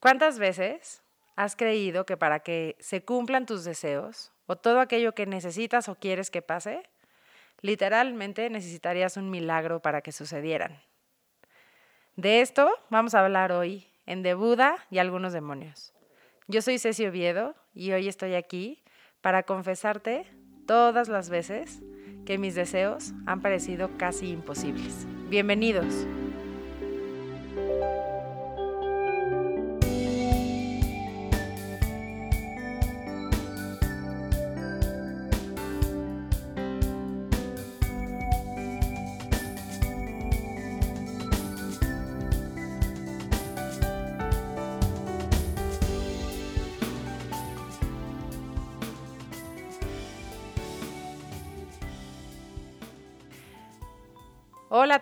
¿Cuántas veces has creído que para que se cumplan tus deseos o todo aquello que necesitas o quieres que pase, literalmente necesitarías un milagro para que sucedieran? De esto vamos a hablar hoy en De Buda y algunos demonios. Yo soy Ceci Oviedo y hoy estoy aquí para confesarte todas las veces que mis deseos han parecido casi imposibles. Bienvenidos.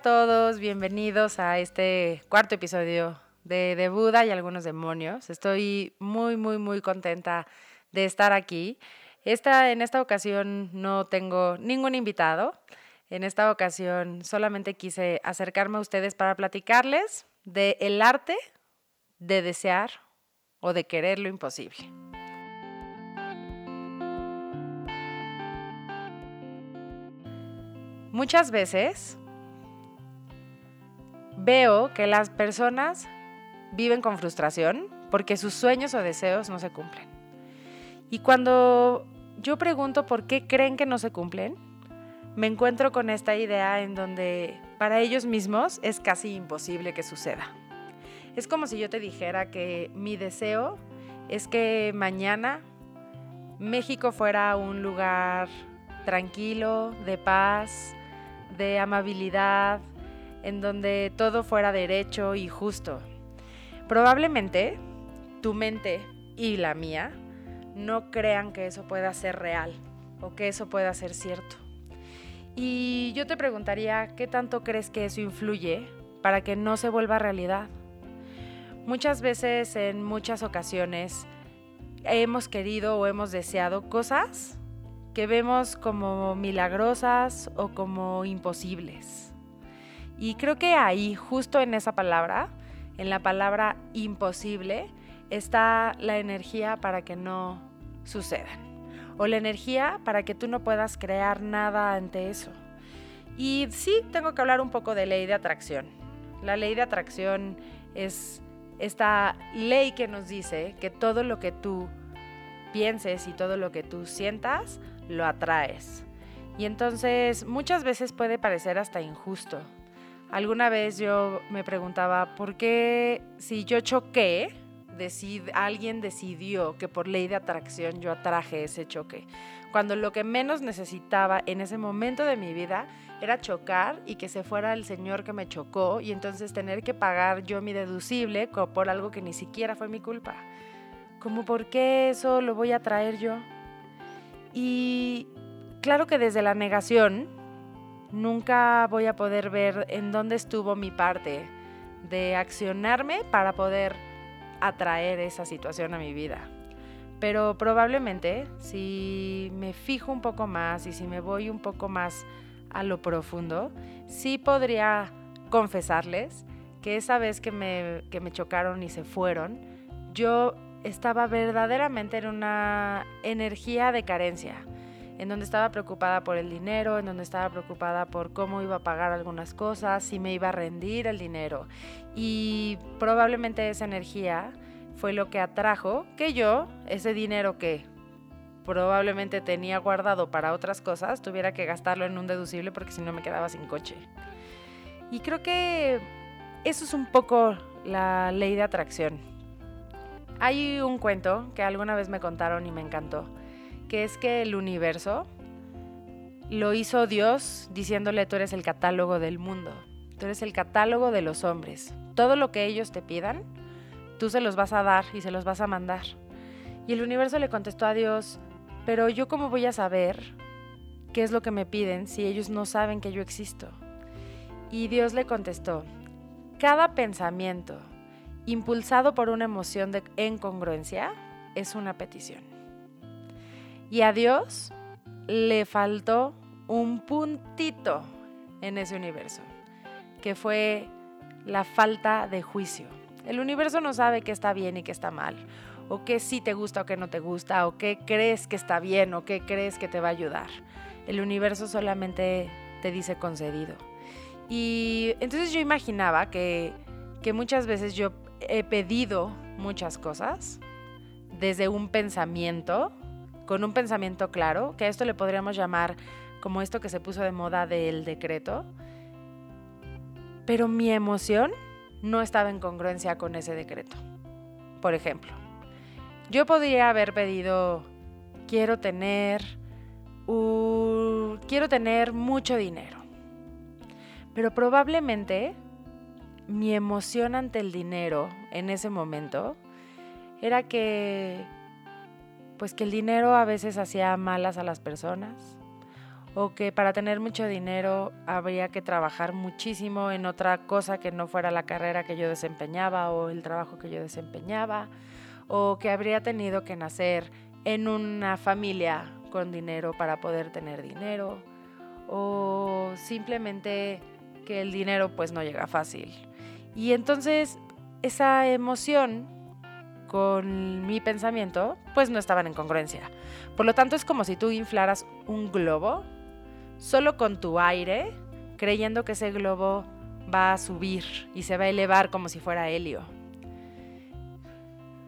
Todos, bienvenidos a este cuarto episodio de, de, Buda y algunos demonios. Estoy muy, muy, muy contenta de estar aquí. Esta, en esta ocasión no tengo ningún invitado. En esta ocasión solamente quise acercarme a ustedes para platicarles de el arte de desear o de querer lo imposible. Muchas veces veo que las personas viven con frustración porque sus sueños o deseos no se cumplen. Y cuando yo pregunto por qué creen que no se cumplen, me encuentro con esta idea en donde para ellos mismos es casi imposible que suceda. Es como si yo te dijera que mi deseo es que mañana México fuera un lugar tranquilo, de paz, de amabilidad, en donde todo fuera derecho y justo. Probablemente tu mente y la mía no crean que eso pueda ser real o que eso pueda ser cierto. Y yo te preguntaría, ¿qué tanto crees que eso influye para que no se vuelva realidad? Muchas veces, en muchas ocasiones, hemos querido o hemos deseado cosas que vemos como milagrosas o como imposibles. Y creo que ahí, justo en esa palabra, en la palabra imposible, está la energía para que no sucedan. O la energía para que tú no puedas crear nada ante eso. Y sí, tengo que hablar un poco de ley de atracción. La ley de atracción es esta ley que nos dice que todo lo que tú pienses y todo lo que tú sientas, lo atraes. Y entonces muchas veces puede parecer hasta injusto, Alguna vez yo me preguntaba, ¿por qué si yo choqué, alguien decidió que por ley de atracción yo atraje ese choque? Cuando lo que menos necesitaba en ese momento de mi vida era chocar y que se fuera el señor que me chocó y entonces tener que pagar yo mi deducible por algo que ni siquiera fue mi culpa. Como, ¿por qué eso lo voy a traer yo? Y claro que desde la negación, nunca voy a poder ver en dónde estuvo mi parte de accionarme para poder atraer esa situación a mi vida. Pero probablemente si me fijo un poco más y si me voy un poco más a lo profundo, sí podría confesarles que esa vez que me, que me chocaron y se fueron, yo estaba verdaderamente en una energía de carencia en donde estaba preocupada por el dinero, en donde estaba preocupada por cómo iba a pagar algunas cosas, si me iba a rendir el dinero. Y probablemente esa energía fue lo que atrajo que yo, ese dinero que probablemente tenía guardado para otras cosas, tuviera que gastarlo en un deducible porque si no me quedaba sin coche. Y creo que eso es un poco la ley de atracción. Hay un cuento que alguna vez me contaron y me encantó que es que el universo lo hizo Dios diciéndole tú eres el catálogo del mundo, tú eres el catálogo de los hombres. Todo lo que ellos te pidan, tú se los vas a dar y se los vas a mandar. Y el universo le contestó a Dios, pero yo cómo voy a saber qué es lo que me piden si ellos no saben que yo existo. Y Dios le contestó, cada pensamiento impulsado por una emoción de incongruencia es una petición. Y a Dios le faltó un puntito en ese universo, que fue la falta de juicio. El universo no sabe qué está bien y qué está mal, o qué sí te gusta o qué no te gusta, o qué crees que está bien o qué crees que te va a ayudar. El universo solamente te dice concedido. Y entonces yo imaginaba que, que muchas veces yo he pedido muchas cosas desde un pensamiento, con un pensamiento claro, que a esto le podríamos llamar como esto que se puso de moda del decreto, pero mi emoción no estaba en congruencia con ese decreto. Por ejemplo, yo podría haber pedido, quiero tener, quiero tener mucho dinero, pero probablemente mi emoción ante el dinero en ese momento era que pues que el dinero a veces hacía malas a las personas o que para tener mucho dinero habría que trabajar muchísimo en otra cosa que no fuera la carrera que yo desempeñaba o el trabajo que yo desempeñaba o que habría tenido que nacer en una familia con dinero para poder tener dinero o simplemente que el dinero pues no llega fácil. Y entonces esa emoción con mi pensamiento, pues no estaban en congruencia. Por lo tanto, es como si tú inflaras un globo solo con tu aire, creyendo que ese globo va a subir y se va a elevar como si fuera helio.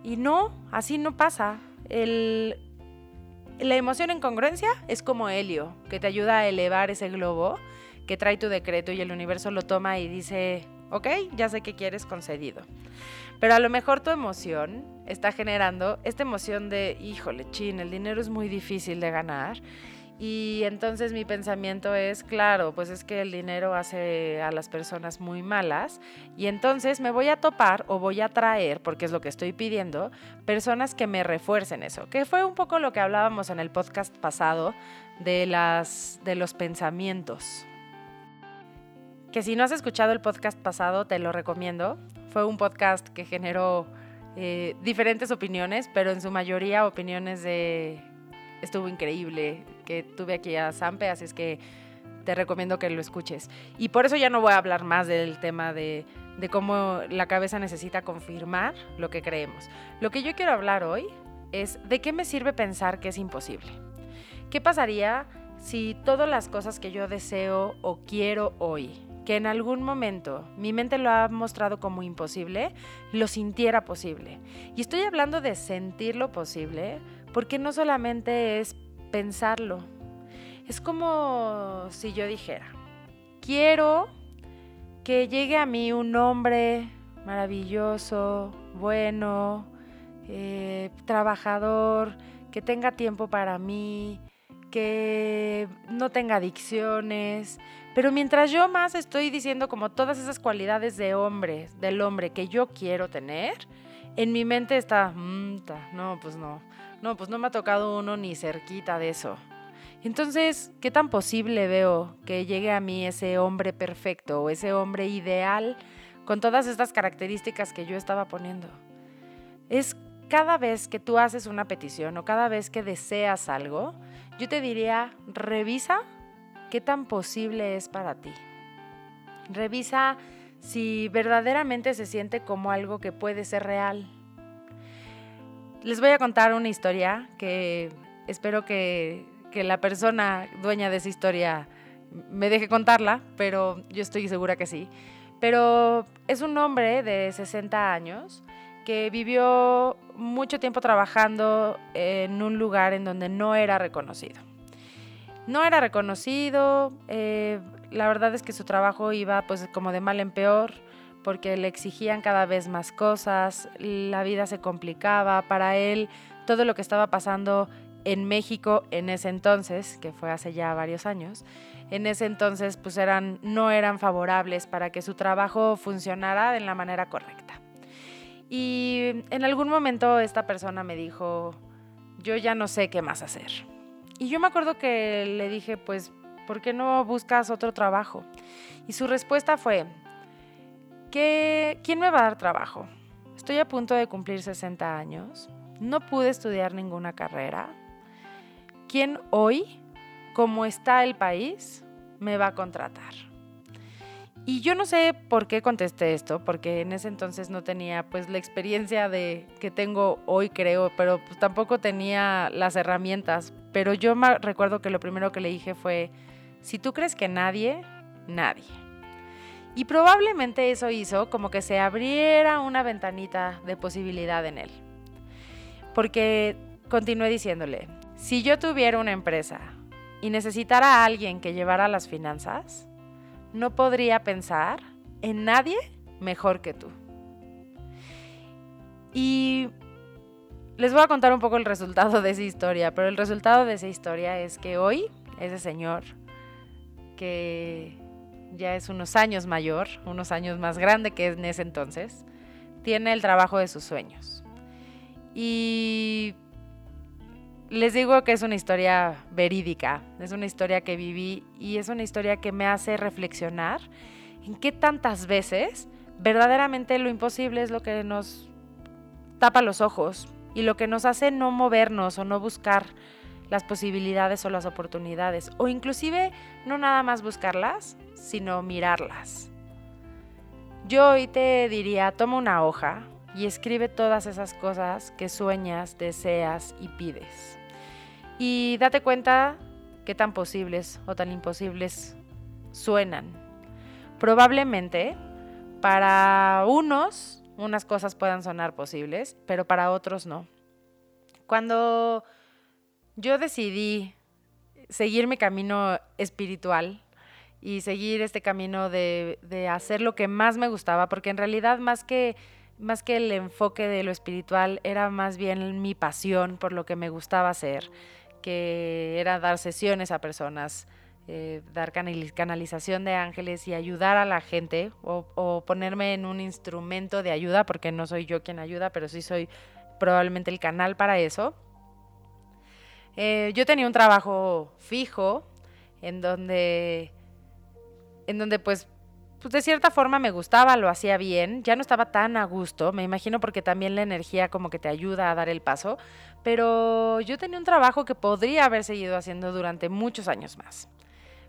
Y no, así no pasa. la emoción en congruencia es como helio, que te ayuda a elevar ese globo que trae tu decreto y el universo lo toma y dice, ok, ya sé que quieres concedido. Pero a lo mejor tu emoción está generando esta emoción de, híjole, chin, el dinero es muy difícil de ganar. Y entonces mi pensamiento es, claro, pues es que el dinero hace a las personas muy malas. Y entonces me voy a topar o voy a traer, porque es lo que estoy pidiendo, personas que me refuercen eso. Que fue un poco lo que hablábamos en el podcast pasado de, las, de los pensamientos. Si no has escuchado el podcast pasado, te lo recomiendo. Fue un podcast que generó eh, diferentes opiniones, pero en su mayoría opiniones de estuvo increíble, que tuve aquí a Sampe, así es que te recomiendo que lo escuches. Y por eso ya no voy a hablar más del tema de, de cómo la cabeza necesita confirmar lo que creemos. Lo que yo quiero hablar hoy es de qué me sirve pensar que es imposible. ¿Qué pasaría si todas las cosas que yo deseo o quiero hoy que en algún momento mi mente lo ha mostrado como imposible, lo sintiera posible. Y estoy hablando de sentirlo posible porque no solamente es pensarlo. Es como si yo dijera, quiero que llegue a mí un hombre maravilloso, bueno, eh, trabajador, que tenga tiempo para mí, que no tenga adicciones, pero mientras yo más estoy diciendo como todas esas cualidades de hombre, del hombre que yo quiero tener, en mi mente está, mm, no, pues no, no, pues no me ha tocado uno ni cerquita de eso. Entonces, ¿qué tan posible veo que llegue a mí ese hombre perfecto o ese hombre ideal con todas estas características que yo estaba poniendo? Es cada vez que tú haces una petición o cada vez que deseas algo, yo te diría, revisa qué tan posible es para ti. Revisa si verdaderamente se siente como algo que puede ser real. Les voy a contar una historia que espero que, que la persona dueña de esa historia me deje contarla, pero yo estoy segura que sí. Pero es un hombre de 60 años que vivió mucho tiempo trabajando en un lugar en donde no era reconocido no era reconocido, eh, la verdad es que su trabajo iba pues como de mal en peor porque le exigían cada vez más cosas, la vida se complicaba, para él todo lo que estaba pasando en México en ese entonces, que fue hace ya varios años, en ese entonces pues eran, no eran favorables para que su trabajo funcionara de la manera correcta. Y en algún momento esta persona me dijo, yo ya no sé qué más hacer y yo me acuerdo que le dije, pues, ¿por qué no buscas otro trabajo? Y su respuesta fue, ¿quién me va a dar trabajo? Estoy a punto de cumplir 60 años, no pude estudiar ninguna carrera. ¿Quién hoy, como está el país, me va a contratar? Y yo no sé por qué contesté esto, porque en ese entonces no tenía pues la experiencia de que tengo hoy creo, pero pues, tampoco tenía las herramientas. Pero yo me recuerdo que lo primero que le dije fue, si tú crees que nadie, nadie. Y probablemente eso hizo como que se abriera una ventanita de posibilidad en él. Porque continué diciéndole, si yo tuviera una empresa y necesitara a alguien que llevara las finanzas, no podría pensar en nadie mejor que tú. Y les voy a contar un poco el resultado de esa historia, pero el resultado de esa historia es que hoy ese señor, que ya es unos años mayor, unos años más grande que en ese entonces, tiene el trabajo de sus sueños. Y les digo que es una historia verídica, es una historia que viví y es una historia que me hace reflexionar en qué tantas veces verdaderamente lo imposible es lo que nos tapa los ojos y lo que nos hace no movernos o no buscar las posibilidades o las oportunidades o inclusive no nada más buscarlas, sino mirarlas. Yo hoy te diría, toma una hoja y escribe todas esas cosas que sueñas, deseas y pides. Y date cuenta qué tan posibles o tan imposibles suenan. Probablemente para unos unas cosas puedan sonar posibles, pero para otros no. Cuando yo decidí seguir mi camino espiritual y seguir este camino de, de, hacer lo que más me gustaba, porque en realidad más que, más que el enfoque de lo espiritual era más bien mi pasión por lo que me gustaba hacer que era dar sesiones a personas, eh, dar canalización de ángeles y ayudar a la gente o, ponerme en un instrumento de ayuda, porque no soy yo quien ayuda, pero sí soy probablemente el canal para eso. Eh, yo tenía un trabajo fijo en donde, en donde pues, pues de cierta forma me gustaba, lo hacía bien, ya no estaba tan a gusto, me imagino porque también la energía como que te ayuda a dar el paso, pero yo tenía un trabajo que podría haber seguido haciendo durante muchos años más.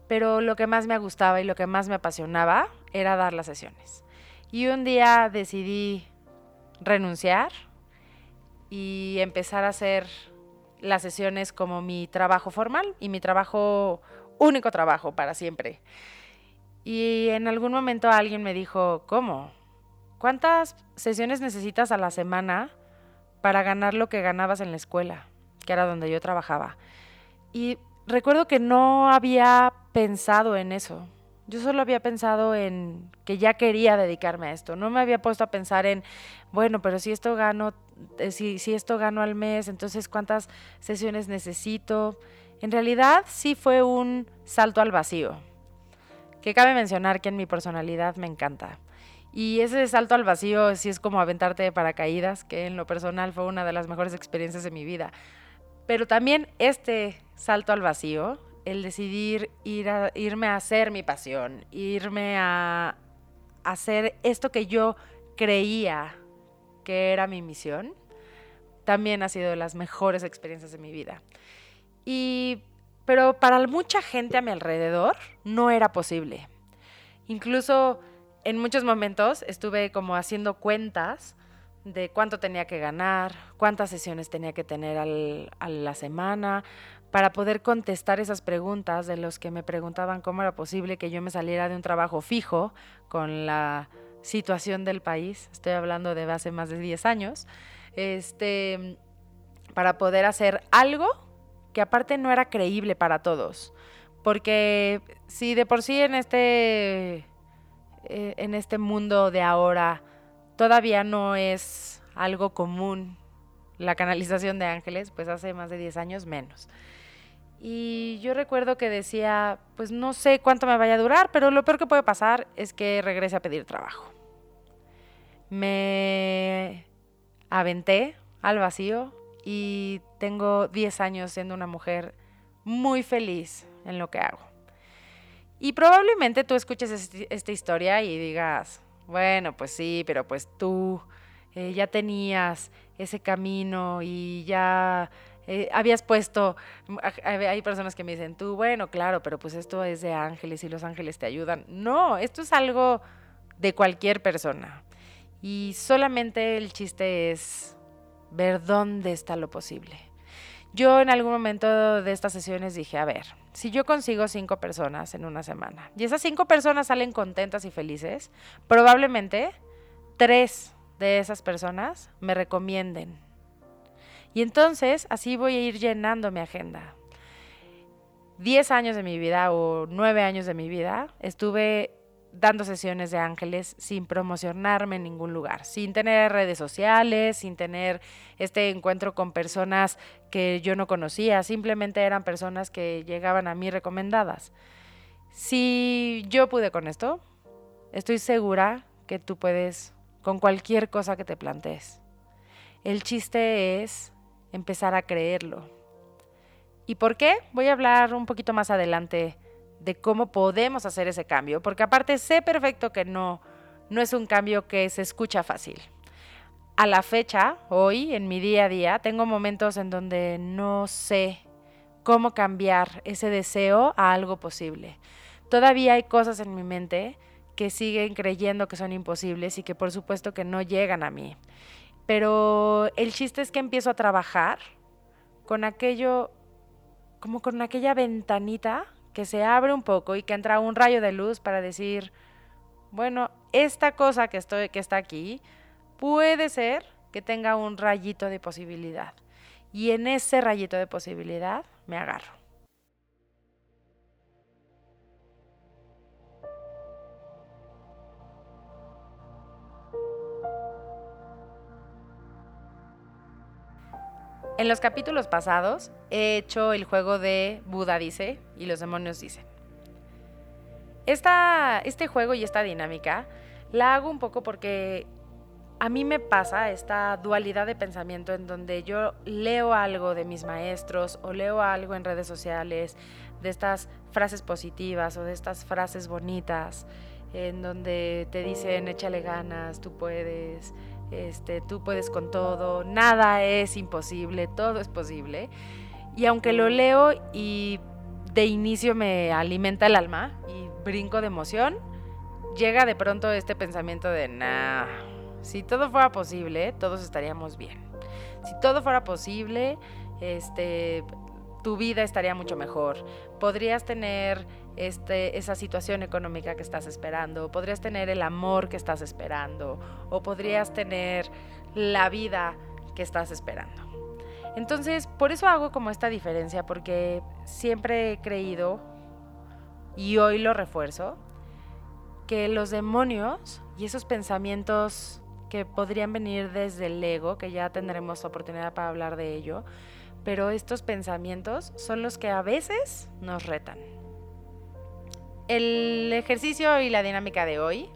Pero lo que más me gustaba y lo que más me apasionaba era dar las sesiones. Y un día decidí renunciar y empezar a hacer las sesiones como mi trabajo formal y mi trabajo, único trabajo para siempre. Y en algún momento alguien me dijo, ¿cómo? ¿Cuántas sesiones necesitas a la semana para ganar lo que ganabas en la escuela, que era donde yo trabajaba. Y recuerdo que no había pensado en eso. Yo solo había pensado en que ya quería dedicarme a esto. No me había puesto a pensar en, bueno, pero si esto gano, eh, si, si esto gano al mes, entonces cuántas sesiones necesito. En realidad sí fue un salto al vacío. Que cabe mencionar que en mi personalidad me encanta. Y ese salto al vacío sí es como aventarte de paracaídas, que en lo personal fue una de las mejores experiencias de mi vida. Pero también este salto al vacío, el decidir ir a, irme a hacer mi pasión, irme a hacer esto que yo creía que era mi misión, también ha sido de las mejores experiencias de mi vida. Y, pero para mucha gente a mi alrededor no era posible. Incluso en muchos momentos estuve como haciendo cuentas de cuánto tenía que ganar, cuántas sesiones tenía que tener a la semana, para poder contestar esas preguntas de los que me preguntaban cómo era posible que yo me saliera de un trabajo fijo con la situación del país, estoy hablando de hace más de 10 años, este, para poder hacer algo que aparte no era creíble para todos. Porque si de por sí en este eh, en este mundo de ahora todavía no es algo común la canalización de ángeles, pues hace más de 10 años menos. Y yo recuerdo que decía, pues no sé cuánto me vaya a durar, pero lo peor que puede pasar es que regrese a pedir trabajo. Me aventé al vacío y tengo 10 años siendo una mujer muy feliz en lo que hago. Y probablemente tú escuches esta historia y digas, bueno, pues sí, pero pues tú eh, ya tenías ese camino y ya eh, habías puesto, hay personas que me dicen, tú, bueno, claro, pero pues esto es de ángeles y los ángeles te ayudan. No, esto es algo de cualquier persona. Y solamente el chiste es ver dónde está lo posible. Yo en algún momento de estas sesiones dije, a ver, si yo consigo cinco personas en una semana y esas cinco personas salen contentas y felices, probablemente tres de esas personas me recomienden. Y entonces así voy a ir llenando mi agenda. Diez años de mi vida o nueve años de mi vida estuve dando sesiones de ángeles sin promocionarme en ningún lugar, sin tener redes sociales, sin tener este encuentro con personas que yo no conocía, simplemente eran personas que llegaban a mí recomendadas. Si yo pude con esto, estoy segura que tú puedes con cualquier cosa que te plantees. El chiste es empezar a creerlo. ¿Y por qué? Voy a hablar un poquito más adelante de cómo podemos hacer ese cambio, porque aparte sé perfecto que no, no es un cambio que se escucha fácil. A la fecha, hoy, en mi día a día, tengo momentos en donde no sé cómo cambiar ese deseo a algo posible. Todavía hay cosas en mi mente que siguen creyendo que son imposibles y que por supuesto que no llegan a mí. Pero el chiste es que empiezo a trabajar con aquello, como con aquella ventanita que se abre un poco y que entra un rayo de luz para decir, bueno, esta cosa que, estoy, que está aquí puede ser que tenga un rayito de posibilidad. Y en ese rayito de posibilidad me agarro. En los capítulos pasados he hecho el juego de Buda dice y los demonios dicen. Esta, este juego y esta dinámica la hago un poco porque a mí me pasa esta dualidad de pensamiento en donde yo leo algo de mis maestros o leo algo en redes sociales, de estas frases positivas o de estas frases bonitas, en donde te dicen échale ganas, tú puedes, este, tú puedes con todo, nada es imposible, todo es posible. Y aunque lo leo y de inicio me alimenta el alma y brinco de emoción, llega de pronto este pensamiento de, nah, si todo fuera posible, todos estaríamos bien. Si todo fuera posible, este, tu vida estaría mucho mejor. Podrías tener este, esa situación económica que estás esperando, podrías tener el amor que estás esperando, o podrías tener la vida que estás esperando. Entonces, por eso hago como esta diferencia, porque siempre he creído, y hoy lo refuerzo, que los demonios y esos pensamientos que podrían venir desde el ego, que ya tendremos oportunidad para hablar de ello, pero estos pensamientos son los que a veces nos retan. El ejercicio y la dinámica de hoy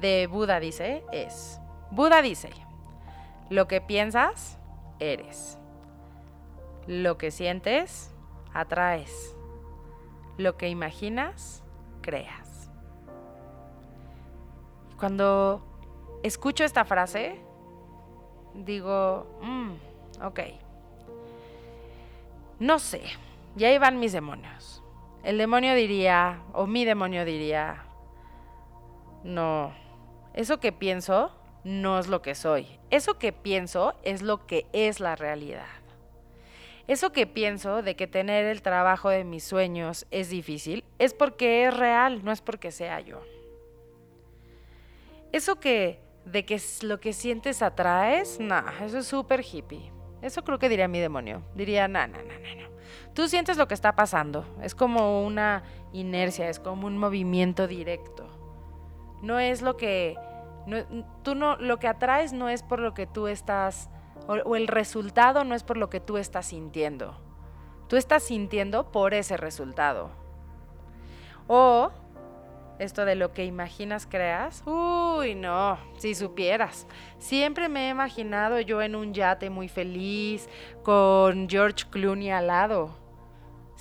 de Buda dice es, Buda dice, lo que piensas, eres. Lo que sientes, atraes. Lo que imaginas, creas. Cuando escucho esta frase, digo, mm, ok, no sé, ya ahí van mis demonios. El demonio diría, o mi demonio diría, no, eso que pienso no es lo que soy. Eso que pienso es lo que es la realidad. Eso que pienso de que tener el trabajo de mis sueños es difícil es porque es real, no es porque sea yo. Eso que de que lo que sientes atraes, no, eso es súper hippie. Eso creo que diría mi demonio. Diría, no, no, no, no, no. Tú sientes lo que está pasando. Es como una inercia, es como un movimiento directo. No es lo que... tú no, lo que atraes no es por lo que tú estás... o el resultado no es por lo que tú estás sintiendo. Tú estás sintiendo por ese resultado. O esto de lo que imaginas creas. Uy, no, si supieras. Siempre me he imaginado yo en un yate muy feliz, con George Clooney al lado.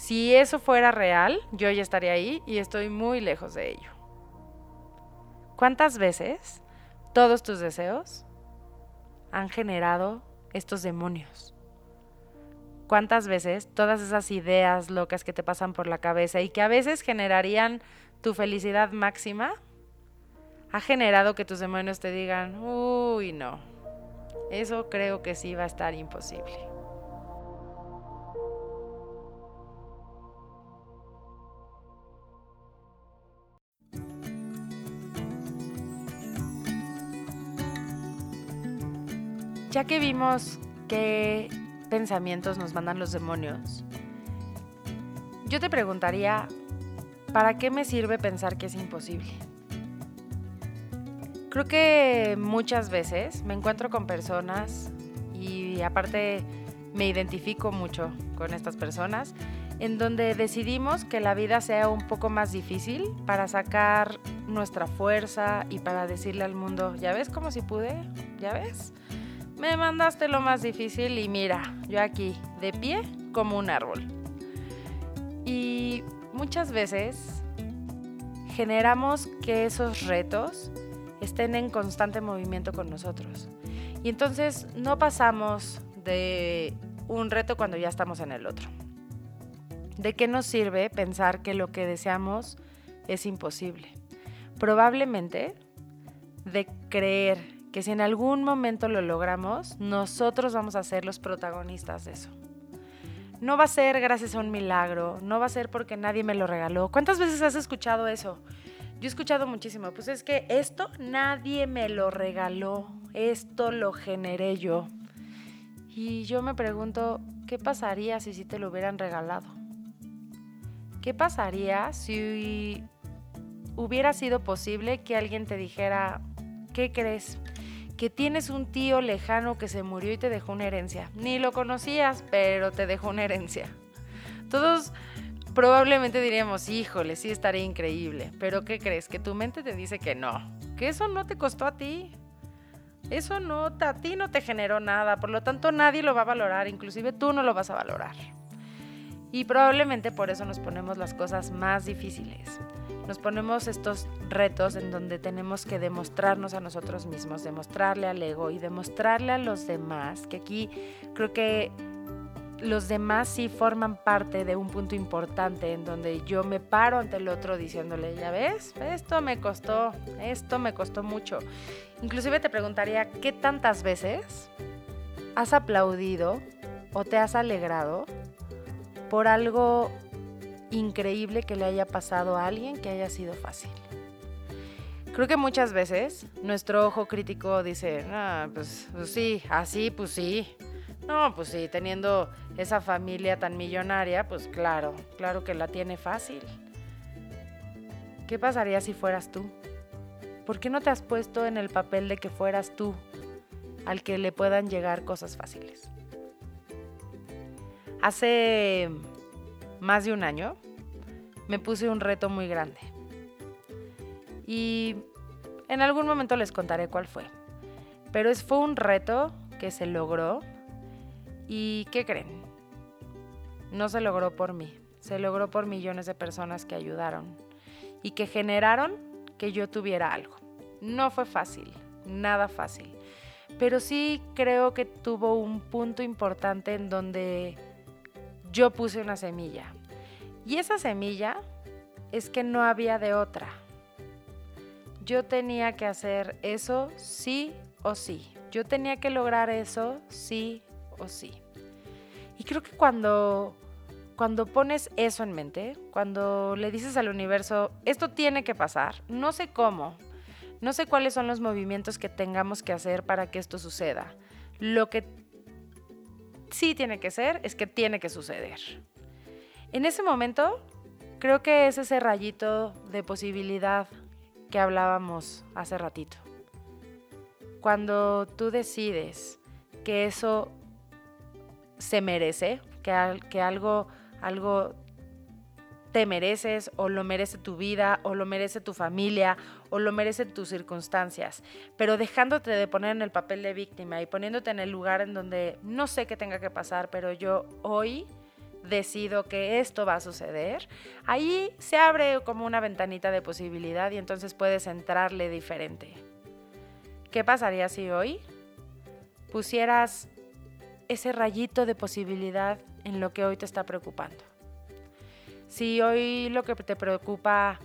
Si eso fuera real, yo ya estaría ahí y estoy muy lejos de ello. ¿Cuántas veces todos tus deseos han generado estos demonios? cuántas veces todas esas ideas locas que te pasan por la cabeza y que a veces generarían tu felicidad máxima, ha generado que tus demonios te digan, uy, no, eso creo que sí va a estar imposible. Ya que vimos qué pensamientos nos mandan los demonios, yo te preguntaría, ¿para qué me sirve pensar que es imposible? Creo que muchas veces me encuentro con personas y aparte me identifico mucho con estas personas en donde decidimos que la vida sea un poco más difícil para sacar nuestra fuerza y para decirle al mundo, ¿ya ves cómo si pude? ¿Ya ves? Me mandaste lo más difícil y mira, yo aquí, de pie como un árbol. Y muchas veces generamos que esos retos estén en constante movimiento con nosotros. Y entonces no pasamos de un reto cuando ya estamos en el otro. ¿De qué nos sirve pensar que lo que deseamos es imposible? Probablemente de creer que si en algún momento lo logramos, nosotros vamos a ser los protagonistas de eso. No va a ser gracias a un milagro, no va a ser porque nadie me lo regaló. ¿Cuántas veces has escuchado eso? Yo he escuchado muchísimo, pues es que esto nadie me lo regaló, esto lo generé yo. Y yo me pregunto, ¿qué pasaría si sí te lo hubieran regalado? ¿Qué pasaría si hubiera sido posible que alguien te dijera, ¿qué crees? Que tienes un tío lejano que se murió y te dejó una herencia. Ni lo conocías, pero te dejó una herencia. Todos probablemente diríamos, híjole, sí estaría increíble. Pero ¿qué crees? Que tu mente te dice que no, que eso no te costó a ti. Eso no, a ti no te generó nada, por lo tanto nadie lo va a valorar, inclusive tú no lo vas a valorar. Y probablemente por eso nos ponemos las cosas más difíciles nos ponemos estos retos en donde tenemos que demostrarnos a nosotros mismos, demostrarle al ego y demostrarle a los demás, que aquí creo que los demás sí forman parte de un punto importante en donde yo me paro ante el otro diciéndole, ya ves, esto me costó, esto me costó mucho. Inclusive te preguntaría, ¿qué tantas veces has aplaudido o te has alegrado por algo increíble que le haya pasado a alguien que haya sido fácil. Creo que muchas veces nuestro ojo crítico dice, ah, pues, pues, sí, así, pues sí. No, pues sí, teniendo esa familia tan millonaria, pues claro, claro que la tiene fácil. ¿Qué pasaría si fueras tú? ¿Por qué no te has puesto en el papel de que fueras tú al que le puedan llegar cosas fáciles? Hace más de un año, me puse un reto muy grande. Y en algún momento les contaré cuál fue. Pero fue un reto que se logró. ¿Y qué creen? No se logró por mí, se logró por millones de personas que ayudaron y que generaron que yo tuviera algo. No fue fácil, nada fácil. Pero sí creo que tuvo un punto importante en donde yo puse una semilla. Y esa semilla es que no había de otra. Yo tenía que hacer eso sí o sí. Yo tenía que lograr eso sí o sí. Y creo que cuando cuando pones eso en mente, cuando le dices al universo, esto tiene que pasar, no sé cómo, no sé cuáles son los movimientos que tengamos que hacer para que esto suceda. Lo que sí tiene que ser es que tiene que suceder. En ese momento, creo que es ese rayito de posibilidad que hablábamos hace ratito. Cuando tú decides que eso se merece, que, algo, algo te mereces o lo merece tu vida o lo merece tu familia o lo merecen tus circunstancias, pero dejándote de poner en el papel de víctima y poniéndote en el lugar en donde no sé qué tenga que pasar, pero yo hoy decido que esto va a suceder, ahí se abre como una ventanita de posibilidad y entonces puedes entrarle diferente. ¿Qué pasaría si hoy pusieras ese rayito de posibilidad en lo que hoy te está preocupando. Si hoy lo que te preocupa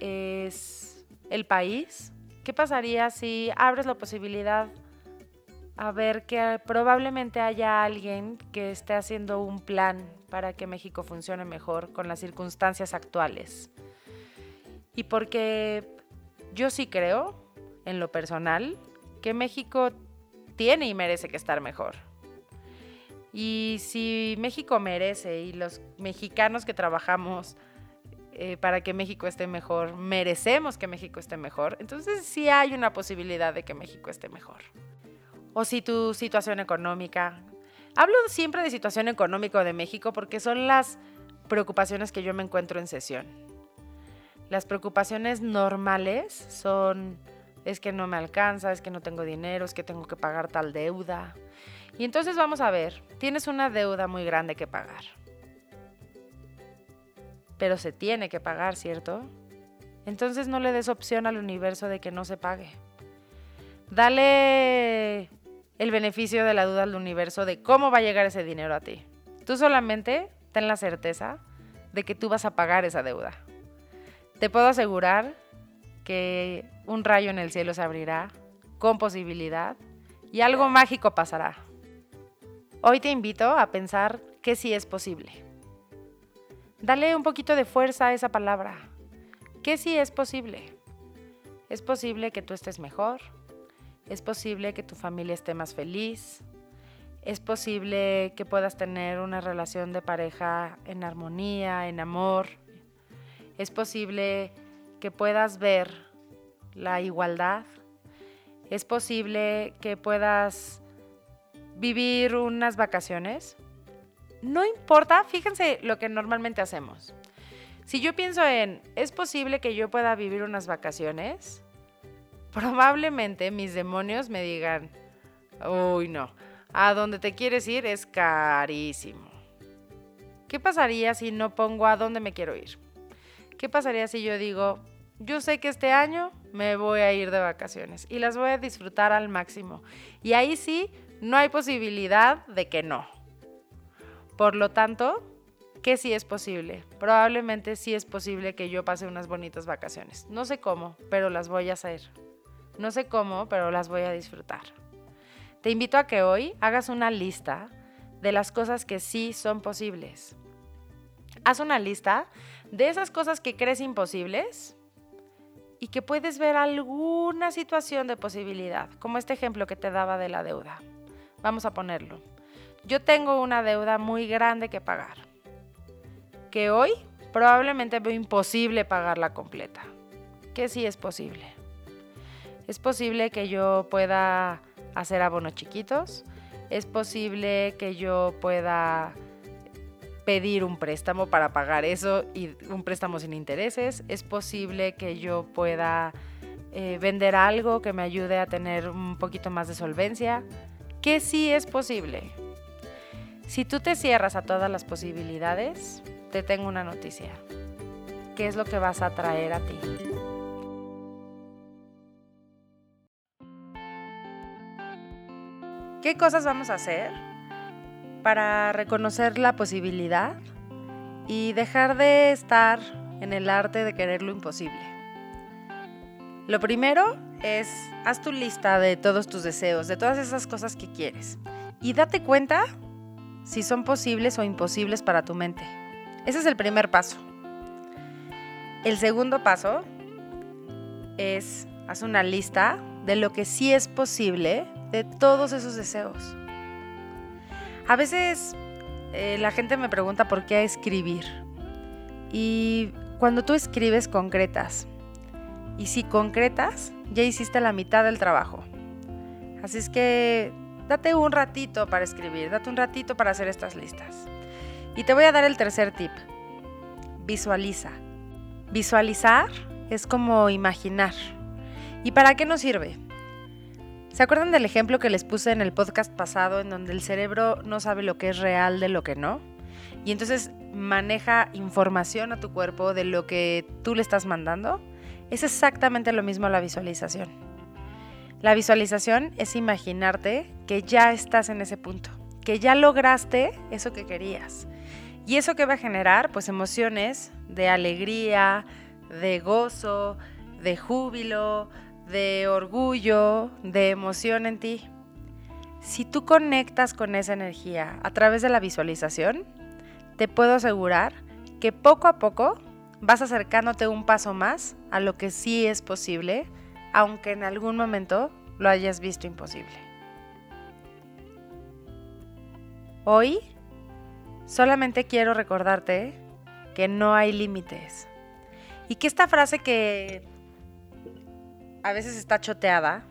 es el país, ¿qué pasaría si abres la posibilidad a ver que probablemente haya alguien que esté haciendo un plan para que México funcione mejor con las circunstancias actuales? Y porque yo sí creo, en lo personal, que México tiene y merece que estar mejor. Y si México merece y los mexicanos que trabajamos eh, para que México esté mejor, merecemos que México esté mejor, entonces sí hay una posibilidad de que México esté mejor. O si tu situación económica, hablo siempre de situación económica de México porque son las preocupaciones que yo me encuentro en sesión. Las preocupaciones normales son, es que no me alcanza, es que no tengo dinero, es que tengo que pagar tal deuda, y entonces vamos a ver, tienes una deuda muy grande que pagar. Pero se tiene que pagar, ¿cierto? Entonces no le des opción al universo de que no se pague. Dale el beneficio de la duda al universo de cómo va a llegar ese dinero a ti. Tú solamente ten la certeza de que tú vas a pagar esa deuda. Te puedo asegurar que un rayo en el cielo se abrirá con posibilidad y algo mágico pasará. Hoy te invito a pensar que sí es posible. Dale un poquito de fuerza a esa palabra. Que sí es posible. Es posible que tú estés mejor. Es posible que tu familia esté más feliz. Es posible que puedas tener una relación de pareja en armonía, en amor. Es posible que puedas ver la igualdad. Es posible que puedas vivir unas vacaciones, no importa, fíjense lo que normalmente hacemos. Si yo pienso en, ¿es posible que yo pueda vivir unas vacaciones? Probablemente mis demonios me digan, uy no, a donde te quieres ir es carísimo. ¿Qué pasaría si no pongo a dónde me quiero ir? ¿Qué pasaría si yo digo, yo sé que este año me voy a ir de vacaciones y las voy a disfrutar al máximo? Y ahí sí no hay posibilidad de que no. Por lo tanto, que sí es posible. Probablemente sí es posible que yo pase unas bonitas vacaciones. No sé cómo, pero las voy a hacer. No sé cómo, pero las voy a disfrutar. Te invito a que hoy hagas una lista de las cosas que sí son posibles. Haz una lista de esas cosas que crees imposibles y que puedes ver alguna situación de posibilidad, como este ejemplo que te daba de la deuda. Vamos a ponerlo. Yo tengo una deuda muy grande que pagar, que hoy probablemente veo imposible pagarla completa, que sí es posible. Es posible que yo pueda hacer abonos chiquitos, es posible que yo pueda pedir un préstamo para pagar eso y un préstamo sin intereses, es posible que yo pueda eh, vender algo que me ayude a tener un poquito más de solvencia, que sí es posible. Si tú te cierras a todas las posibilidades, te tengo una noticia. ¿Qué es lo que vas a traer a ti? ¿Qué cosas vamos a hacer para reconocer la posibilidad y dejar de estar en el arte de querer lo imposible? Lo primero es, haz tu lista de todos tus deseos, de todas esas cosas que quieres. Y date cuenta si son posibles o imposibles para tu mente. Ese es el primer paso. El segundo paso es, haz una lista de lo que sí es posible de todos esos deseos. A veces eh, la gente me pregunta por qué escribir. Y cuando tú escribes concretas, y si concretas, ya hiciste la mitad del trabajo. Así es que date un ratito para escribir, date un ratito para hacer estas listas. Y te voy a dar el tercer tip. Visualiza. Visualizar es como imaginar. ¿Y para qué nos sirve? ¿Se acuerdan del ejemplo que les puse en el podcast pasado en donde el cerebro no sabe lo que es real de lo que no? Y entonces maneja información a tu cuerpo de lo que tú le estás mandando. Es exactamente lo mismo la visualización. La visualización es imaginarte que ya estás en ese punto, que ya lograste eso que querías. ¿Y eso que va a generar? Pues emociones de alegría, de gozo, de júbilo, de orgullo, de emoción en ti. Si tú conectas con esa energía a través de la visualización, te puedo asegurar que poco a poco vas acercándote un paso más a lo que sí es posible, aunque en algún momento lo hayas visto imposible. Hoy solamente quiero recordarte que no hay límites y que esta frase que a veces está choteada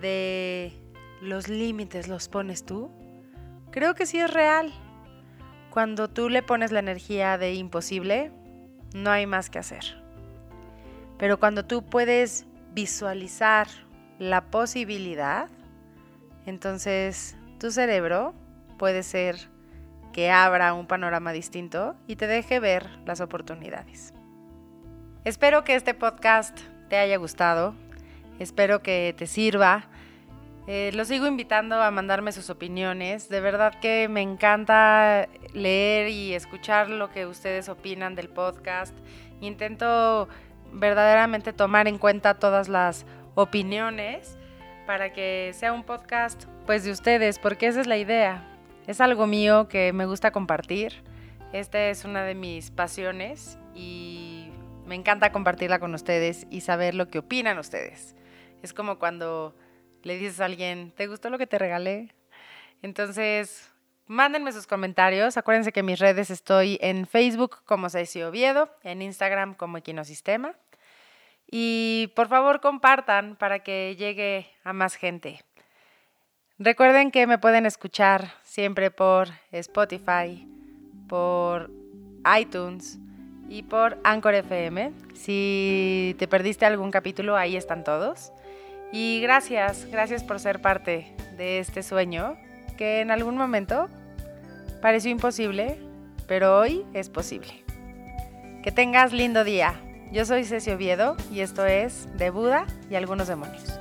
de los límites los pones tú, creo que sí es real. Cuando tú le pones la energía de imposible, no hay más que hacer. Pero cuando tú puedes visualizar la posibilidad, entonces tu cerebro puede ser que abra un panorama distinto y te deje ver las oportunidades. Espero que este podcast te haya gustado, espero que te sirva. Eh, los sigo invitando a mandarme sus opiniones. De verdad que me encanta leer y escuchar lo que ustedes opinan del podcast. Intento verdaderamente tomar en cuenta todas las opiniones para que sea un podcast pues de ustedes, porque esa es la idea. Es algo mío que me gusta compartir. Esta es una de mis pasiones y me encanta compartirla con ustedes y saber lo que opinan ustedes. Es como cuando le dices a alguien, ¿te gustó lo que te regalé? Entonces, mándenme sus comentarios. Acuérdense que mis redes estoy en Facebook como Ceci Oviedo, en Instagram como Equinosistema. Y por favor compartan para que llegue a más gente. Recuerden que me pueden escuchar siempre por Spotify, por iTunes y por Anchor FM. Si te perdiste algún capítulo, ahí están todos. Y gracias, gracias por ser parte de este sueño que en algún momento pareció imposible, pero hoy es posible. Que tengas lindo día. Yo soy Ceci Oviedo y esto es De Buda y algunos demonios.